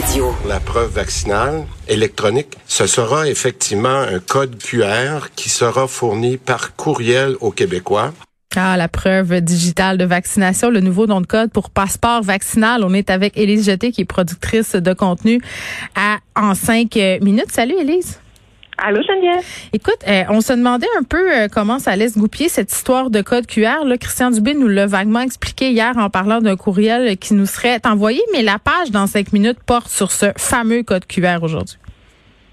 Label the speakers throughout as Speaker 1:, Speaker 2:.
Speaker 1: Radio.
Speaker 2: La preuve vaccinale électronique, ce sera effectivement un code QR qui sera fourni par courriel aux Québécois.
Speaker 3: Ah, la preuve digitale de vaccination, le nouveau nom de code pour passeport vaccinal. On est avec Élise Jeté, qui est productrice de contenu à En cinq minutes. Salut, Élise.
Speaker 4: Allô, Geneviève?
Speaker 3: Écoute, euh, on se demandait un peu euh, comment ça allait se goupiller cette histoire de code QR. Là, Christian Dubé nous l'a vaguement expliqué hier en parlant d'un courriel qui nous serait envoyé, mais la page dans cinq minutes porte sur ce fameux code QR aujourd'hui.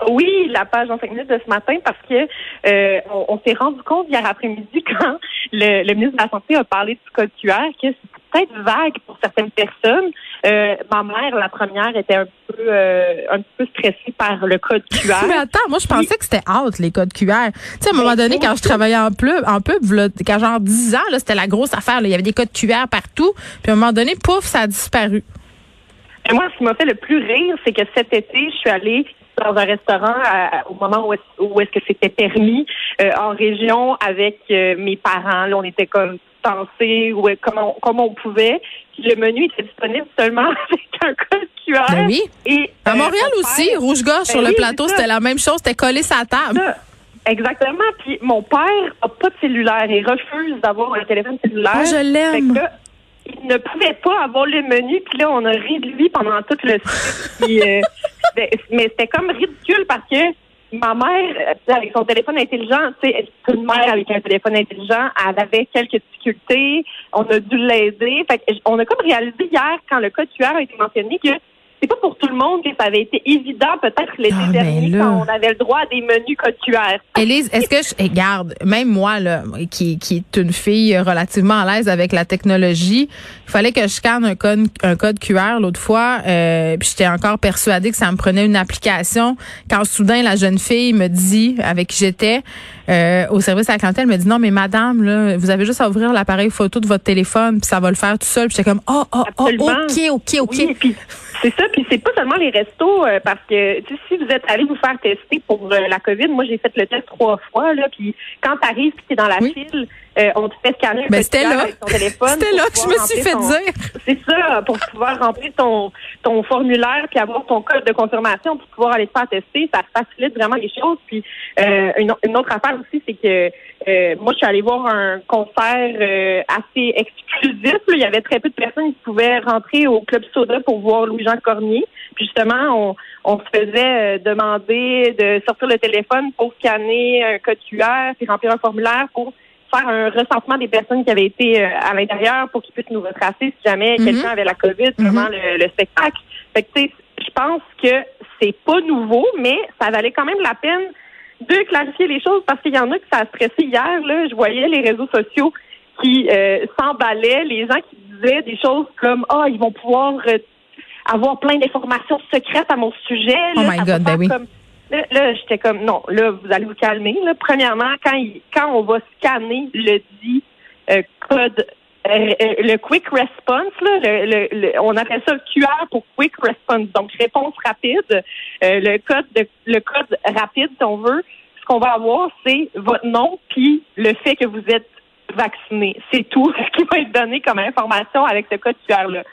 Speaker 4: Oui, la page dans cinq minutes de ce matin parce que euh, on, s'est rendu compte hier après-midi quand le, ministre de la Santé a parlé du code QR que peut-être vague pour certaines personnes. Euh, ma mère, la première, était un peu euh, un peu stressée par le code QR.
Speaker 3: Mais attends, moi je pensais que c'était out les codes QR. Tu sais, à un moment donné, quand je travaillais en pub, en pub, quand genre 10 ans, là, c'était la grosse affaire. Il y avait des codes QR partout. Puis à un moment donné, pouf, ça a disparu.
Speaker 4: Et moi, ce qui m'a fait le plus rire, c'est que cet été, je suis allée dans un restaurant au moment où est-ce, que c'était permis euh, en région avec euh, mes parents. Là, on était comme ou comme on, comme on pouvait. le menu était disponible seulement avec un code QR.
Speaker 3: Ben oui. Et, à euh, Montréal aussi, rouge-gorge sur ben le plateau, c'était la même chose. C'était collé sa table.
Speaker 4: Exactement. Puis mon père n'a pas de cellulaire et refuse d'avoir un téléphone cellulaire.
Speaker 3: Moi, je l'aime
Speaker 4: il ne pouvait pas avoir le menu, puis là, on a ri de lui pendant tout le euh, mais c'était comme ridicule parce que ma mère, euh, avec son téléphone intelligent, tu sais, une mère avec un téléphone intelligent, elle avait quelques difficultés, on a dû l'aider. Fait on a comme réalisé hier, quand le code QR a été mentionné, que c'est pas pour tout le monde que ça avait été évident, peut-être l'été ah, dernier, quand on avait le droit à des menus code QR.
Speaker 3: Élise, est-ce que je, garde, même moi, là, qui, qui est une fille relativement à l'aise avec la technologie, il fallait que je scanne un code, un code QR l'autre fois, euh, puis j'étais encore persuadée que ça me prenait une application. Quand soudain, la jeune fille me dit, avec qui j'étais, euh, au service à la clientèle, me dit non, mais madame, là, vous avez juste à ouvrir l'appareil photo de votre téléphone, puis ça va le faire tout seul. Puis j'étais comme, oh, oh, oh, ok, ok, ok.
Speaker 4: C'est ça, puis les restos, euh, parce que si vous êtes allé vous faire tester pour euh, la COVID, moi j'ai fait le test trois fois, là, puis quand tu arrives tu es dans la file, euh, on te fait scanner
Speaker 3: ben, c'était là. ton téléphone. C'était là que je me suis fait dire.
Speaker 4: C'est ça, pour pouvoir remplir ton, ton formulaire puis avoir ton code de confirmation pour pouvoir aller te faire tester, ça facilite vraiment les choses. Puis une, une, autre affaire aussi, c'est que moi je suis allée voir un concert assez exclusif. Il y avait très peu de personnes qui pouvaient rentrer au Club Soda pour voir Louis-Jean Cormier. Puis justement, on, on se faisait demander de sortir le téléphone pour scanner un code QR puis remplir un formulaire pour faire un recensement des personnes qui avaient été euh, à l'intérieur pour qu'ils puissent nous retracer si jamais mhm. quelqu'un avait la COVID pendant mhm. le, spectacle. Fait que, je pense que c'est pas nouveau, mais ça valait quand même la peine de clarifier les choses parce qu'il y en a qui ça a stressé hier. Là, je voyais les réseaux sociaux qui euh, s'emballaient, les gens qui disaient des choses comme ah ils vont pouvoir euh, avoir plein d'informations secrètes à mon sujet.
Speaker 3: oh my God, ben oui.
Speaker 4: Là, j'étais comme non, là, vous allez vous calmer. Là. Premièrement, quand quand on va scanner le dit euh, code euh, euh, le quick response, là, le, on appelle ça QR pour quick response, donc réponse rapide. le code de, le code rapide, si on veut, ce qu'on va avoir, c'est votre nom puis le fait que vous êtes vacciné. C'est tout ce qui va être donné comme information avec ce code QR là.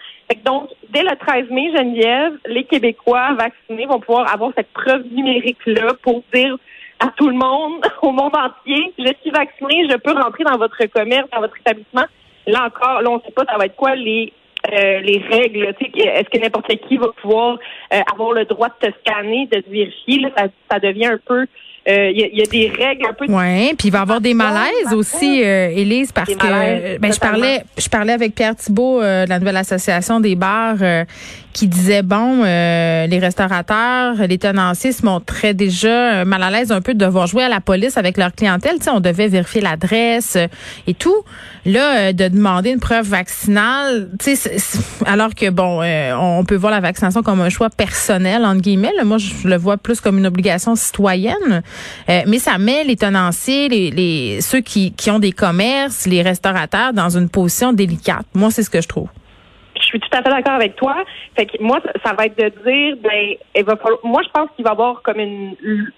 Speaker 4: Donc, dès le 13 mai, Geneviève, les Québécois vaccinés vont pouvoir avoir cette preuve numérique-là pour dire à tout le monde, au monde entier, je suis vacciné, je peux rentrer dans votre commerce, dans votre établissement. Là encore, là, on ne sait pas ça va être quoi les euh, les règles. Est-ce que n'importe qui va pouvoir euh, avoir le droit de te scanner, de te vérifier? Là, ça, ça devient un peu il euh, y, y, a des règles un peu.
Speaker 3: Oui, puis il va y avoir des malaises aussi, euh, Élise, parce que ben, je parlais, je parlais avec Pierre Thibault euh, de la nouvelle association des bars qui disait bon, les restaurateurs, les tenanciers se montraient déjà mal à l'aise un peu de devoir jouer à la police avec leur clientèle. Tu sais, on devait vérifier l'adresse et tout. Là, de demander une preuve vaccinale, tu sais, alors que bon, on peut voir la vaccination comme un choix personnel entre guillemets. moi, je le vois plus comme une obligation citoyenne. Euh, mais ça met les tenanciers, les, les ceux qui, qui ont des commerces, les restaurateurs dans une position délicate. Moi, c'est ce que je trouve.
Speaker 4: Je suis tout à fait d'accord avec toi. Fait que moi, ça va être de dire, ben, il va falloir, moi, je pense qu'il va y avoir comme une,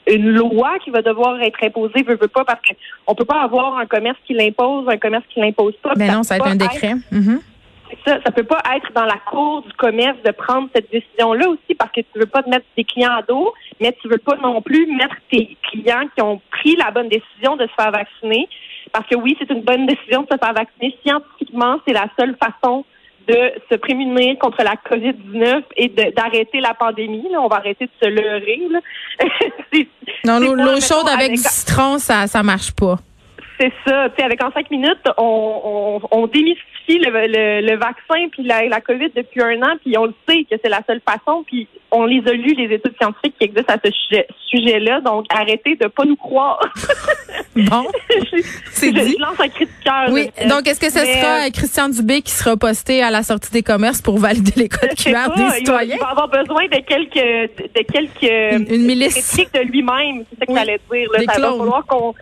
Speaker 4: une loi qui va devoir être imposée, veut, veut pas, parce qu'on peut pas avoir un commerce qui l'impose, un commerce qui l'impose pas.
Speaker 3: Ben non, ça va être un décret. Mm-hmm.
Speaker 4: Ça, ça peut pas être dans la cour du commerce de prendre cette décision-là aussi parce que tu veux pas te mettre tes clients à dos, mais tu veux pas non plus mettre tes clients qui ont pris la bonne décision de se faire vacciner. Parce que oui, c'est une bonne décision de se faire vacciner. Scientifiquement, c'est la seule façon de se prémunir contre la COVID-19 et d'arrêter la pandémie. Là. On va arrêter de se leurrer. Là.
Speaker 3: non, l'eau chaude avec, du citron, ça ça marche pas.
Speaker 4: C'est ça. Tu sais, avec en cinq minutes, on, on, on démystifie le, le, vaccin puis la, la COVID depuis un an, puis on le sait que c'est la seule façon, puis on les a lu les études scientifiques qui existent à ce sujet, sujet-là, donc arrêtez de pas nous croire.
Speaker 3: bon, c'est dit.
Speaker 4: Je lance un cri de cœur.
Speaker 3: Oui, donc est-ce que ce sera euh, Christian Dubé qui sera posté à la sortie des commerces pour valider les codes QR des citoyens?
Speaker 4: Il va, avoir besoin de quelques de quelques
Speaker 3: une, milice
Speaker 4: de lui-même, c'est ça que j'allais dire. Là. Ça va falloir qu'on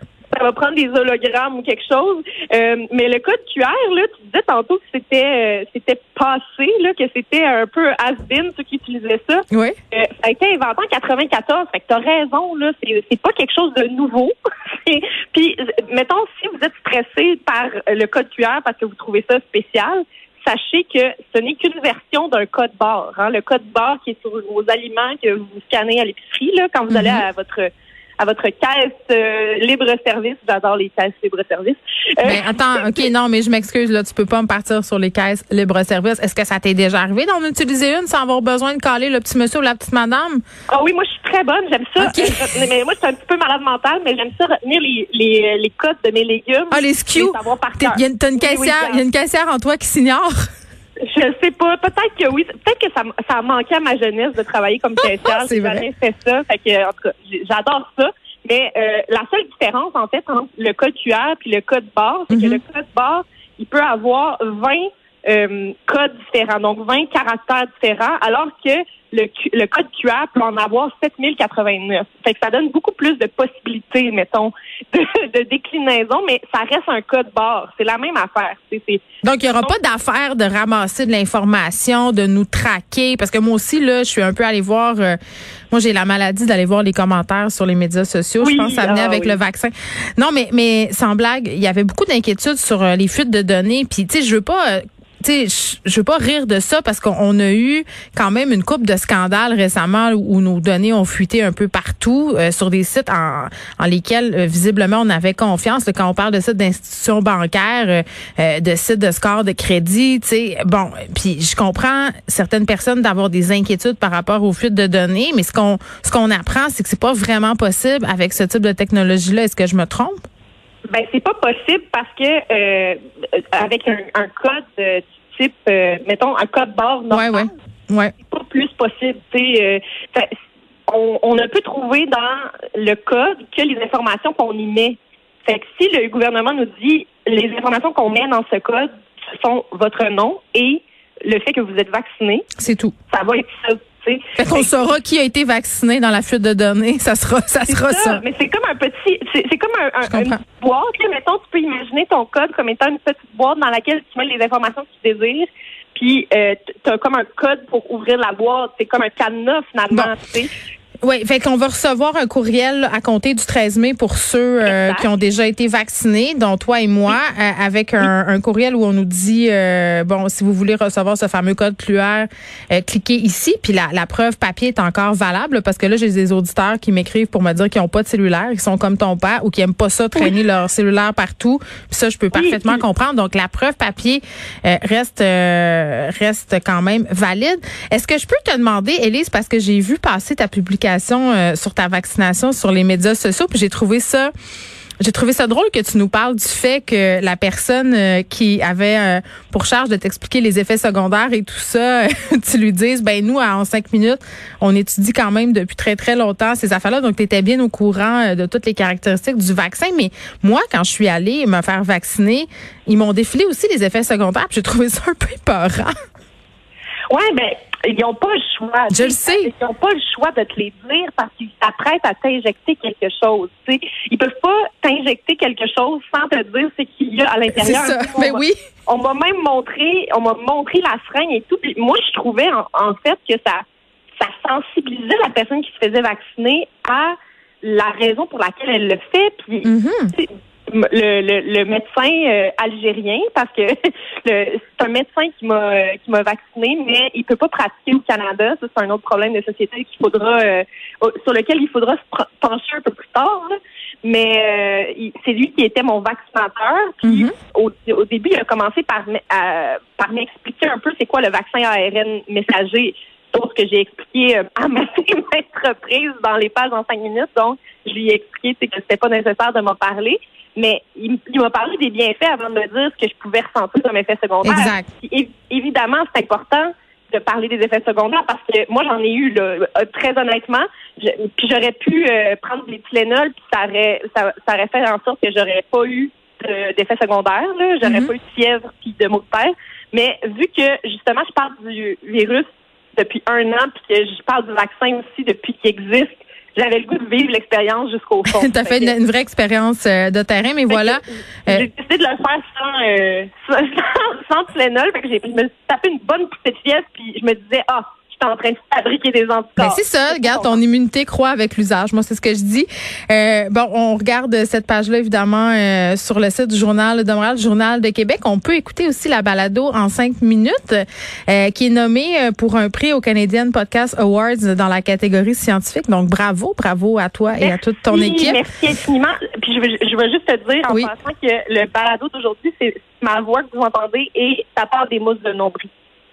Speaker 4: ça va prendre des hologrammes ou quelque chose. Euh, mais le code QR, là, tu disais tantôt que c'était euh, c'était passé, là, que c'était un peu has-been ceux qui utilisaient ça.
Speaker 3: Oui.
Speaker 4: Euh, ça a été inventé en 94. Fait que t'as raison, là, c'est, c'est pas quelque chose de nouveau. Puis, mettons, si vous êtes stressé par le code QR parce que vous trouvez ça spécial, sachez que ce n'est qu'une version d'un code barre. Hein. Le code barre qui est sur vos aliments que vous scannez à l'épicerie là, quand vous allez mm-hmm. à votre à votre caisse euh, libre-service. J'adore les caisses libre-service.
Speaker 3: Euh, mais attends, OK, non, mais je m'excuse, là, tu peux pas me partir sur les caisses libre-service. Est-ce que ça t'est déjà arrivé d'en utiliser une sans avoir besoin de caler le petit monsieur ou la petite madame?
Speaker 4: Ah oui, moi, je suis très bonne, j'aime ça. Euh, mais moi, je suis un petit peu malade mentale, mais j'aime ça retenir les, les, les codes de mes légumes.
Speaker 3: Ah, les une caissière, il y a une caissière en toi qui s'ignore?
Speaker 4: Je sais pas. Peut-être que oui. Peut-être que ça, ça a manqué à ma jeunesse de travailler comme caissière. J'ai jamais fait ça. Fait que, en tout cas, j'adore ça. Mais euh, la seule différence, en fait, entre le code QR et le code barre, c'est que mhm. le code barre, il peut avoir 20 euh, codes différents, donc 20 caractères différents, alors que le, le code QR peut en avoir 7089. Fait que ça donne beaucoup plus de possibilités, mettons, de, déclinaison, mais ça reste un code barre. C'est la même affaire.
Speaker 3: Donc, il n'y aura pas d'affaire de ramasser de l'information, de nous traquer, parce que moi aussi, là, je suis un peu allée voir, euh, moi, j'ai la maladie d'aller voir les commentaires sur les médias sociaux. je pense que ça venait ah avec le vaccin. Non, mais, mais sans blague, il y avait beaucoup d'inquiétudes sur euh, les fuites de données. Puis, tu sais, je veux pas euh, tu sais, je veux pas rire de ça parce qu'on a eu quand même une coupe de scandales récemment où nos données ont fuité un peu partout euh, sur des sites en, en lesquels euh, visiblement on avait confiance. quand on parle de sites d'institutions bancaires, euh, de sites de score de crédit, tu sais, bon, puis je comprends certaines personnes d'avoir des inquiétudes par rapport aux fuites de données, mais ce qu'on ce qu'on apprend, c'est que c'est pas vraiment possible avec ce type de technologie-là. Est-ce que je me trompe?
Speaker 4: Ben c'est pas possible parce que euh, avec un, un code euh, type, euh, mettons un code barre normal,
Speaker 3: ouais, ouais. Ouais.
Speaker 4: c'est pas plus possible. Euh, on, on ne peut trouver dans le code que les informations qu'on y met. Fait que si le gouvernement nous dit les informations qu'on met dans ce code ce sont votre nom et le fait que vous êtes vacciné,
Speaker 3: c'est tout.
Speaker 4: Ça va être ça.
Speaker 3: Fait qu'on saura qui a été vacciné dans la fuite de données. Ça sera ça. Sera ça,
Speaker 4: Mais c'est comme un petit, c'est comme un, un une boîte. Mettons, tu peux imaginer ton code comme étant une petite boîte dans laquelle tu mets les informations que tu désires. Puis euh, tu as comme un code pour ouvrir la boîte. C'est comme un cadenas finalement. Bon.
Speaker 3: Oui, fait qu'on va recevoir un courriel à compter du 13 mai pour ceux euh, qui ont déjà été vaccinés, dont toi et moi, euh, avec un, courriel où on nous dit euh, bon, si vous voulez recevoir ce fameux code QR, cliquez ici. Puis la, la, preuve papier est encore valable parce que là, j'ai des auditeurs qui m'écrivent pour me dire qu'ils n'ont pas de cellulaire, qui sont comme ton père ou qui aiment pas ça traîner leur cellulaire partout. Puis ça, je peux parfaitement comprendre. Donc la preuve papier reste reste quand même valide. Est-ce que je peux te demander, Élise, parce que j'ai vu passer ta publication euh, sur ta vaccination sur les médias sociaux. Puis j'ai trouvé ça j'ai trouvé ça drôle que tu nous parles du fait que la personne euh, qui avait euh, pour charge de t'expliquer les effets secondaires et tout ça, tu lui dises, ben nous, en cinq minutes, on étudie quand même depuis très, très longtemps ces affaires-là. Donc, tu étais bien au courant de toutes les caractéristiques du vaccin. Mais moi, quand je suis allée me faire vacciner, ils m'ont défilé aussi les effets secondaires. J'ai trouvé ça un peu épeurant.
Speaker 4: Ouais, ben ils n'ont pas le choix.
Speaker 3: Je le sais.
Speaker 4: Ils n'ont pas le choix de te les dire parce qu'ils s'apprêtent à t'injecter quelque chose. Ils Ils peuvent pas t'injecter quelque chose sans te dire ce qu'il y a à l'intérieur.
Speaker 3: C'est ça. Mais ben oui.
Speaker 4: On m'a même montré, on m'a montré la seringue et tout. Puis moi, je trouvais en, fait que ça, ça sensibilisait la personne qui se faisait vacciner à la raison pour laquelle elle le fait. Puis, mm-hmm le, le, médecin euh, algérien parce que c'est un médecin qui m'a euh, qui m'a vacciné, mais il peut pas pratiquer au Canada. Ça, c'est un autre problème de société qu'il faudra euh, sur lequel il faudra se pencher un peu plus tard. Mais c'est lui qui était mon vaccinateur. Puis mm-hmm. au, au, début, il a commencé par par m'expliquer un peu c'est quoi le vaccin ARN messager chose que j'ai expliqué euh, à ma reprises dans les pages en cinq minutes. Donc, je lui ai expliqué que c'était pas nécessaire de m'en parler. Mais il, m'a parlé des bienfaits avant de me dire ce que je pouvais ressentir comme effet secondaire.
Speaker 3: Exact.
Speaker 4: évidemment, c'est important de parler des effets secondaires parce que moi, j'en ai eu, là, euh, très honnêtement. puis j'aurais pu euh, prendre des Tylenol, puis ça aurait, ça, aurait fait en sorte que j'aurais pas eu d'effets secondaires. J'aurais mm-hmm. pas eu de fièvre puis de maux de tête. Mais vu que, justement, je parle du virus depuis un an, puis que je parle du vaccin aussi depuis qu'il existe. J'avais le goût de vivre l'expérience jusqu'au fond.
Speaker 3: tu as fait une, vraie expérience euh, de terrain, mais voilà.
Speaker 4: J'ai euh, décidé de le faire sans, euh, sans, sans, Tylenol. Fait que je me suis tapé une bonne petite pièce, puis je me disais, ah, en train de fabriquer des anticorps. Ben,
Speaker 3: c'est ça, regarde, ton immunité croît avec l'usage. Moi, c'est ce que je dis. Euh, bon, on regarde cette page-là, évidemment, euh, sur le site du Journal de Montréal, Journal de Québec. On peut écouter aussi la balado en cinq minutes, euh, qui est nommée euh, pour un prix au Canadian Podcast Awards dans la catégorie scientifique. Donc, bravo, bravo à toi et à toute ton équipe.
Speaker 4: Merci infiniment. Puis, je veux, je veux juste te dire, en passant, que le balado d'aujourd'hui, c'est ma voix que vous entendez et ça part des mousses de nombril.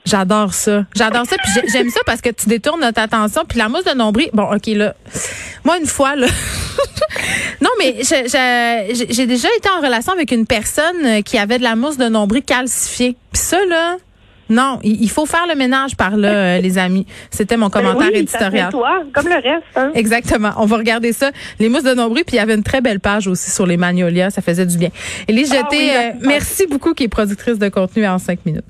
Speaker 3: J'adore ça. J'adore ça. Puis j'aime ça parce que tu détournes notre attention. Puis la mousse de nombril, bon, OK, là. Moi, une fois, là. non, mais j'ai déjà été en relation avec une personne qui avait de la mousse de nombril calcifiée. Puis ça, là. Non, il faut faire le ménage par là, euh, les amis. C'était mon ben commentaire
Speaker 4: oui,
Speaker 3: éditorial.
Speaker 4: toi, comme le reste. Hein?
Speaker 3: Exactement. On va regarder ça. Les mousses de nombril, puis il y avait une très belle page aussi sur les magnolias. Ça faisait du bien. Élise ah Jeté, euh, merci beaucoup, qui est productrice de contenu en cinq minutes.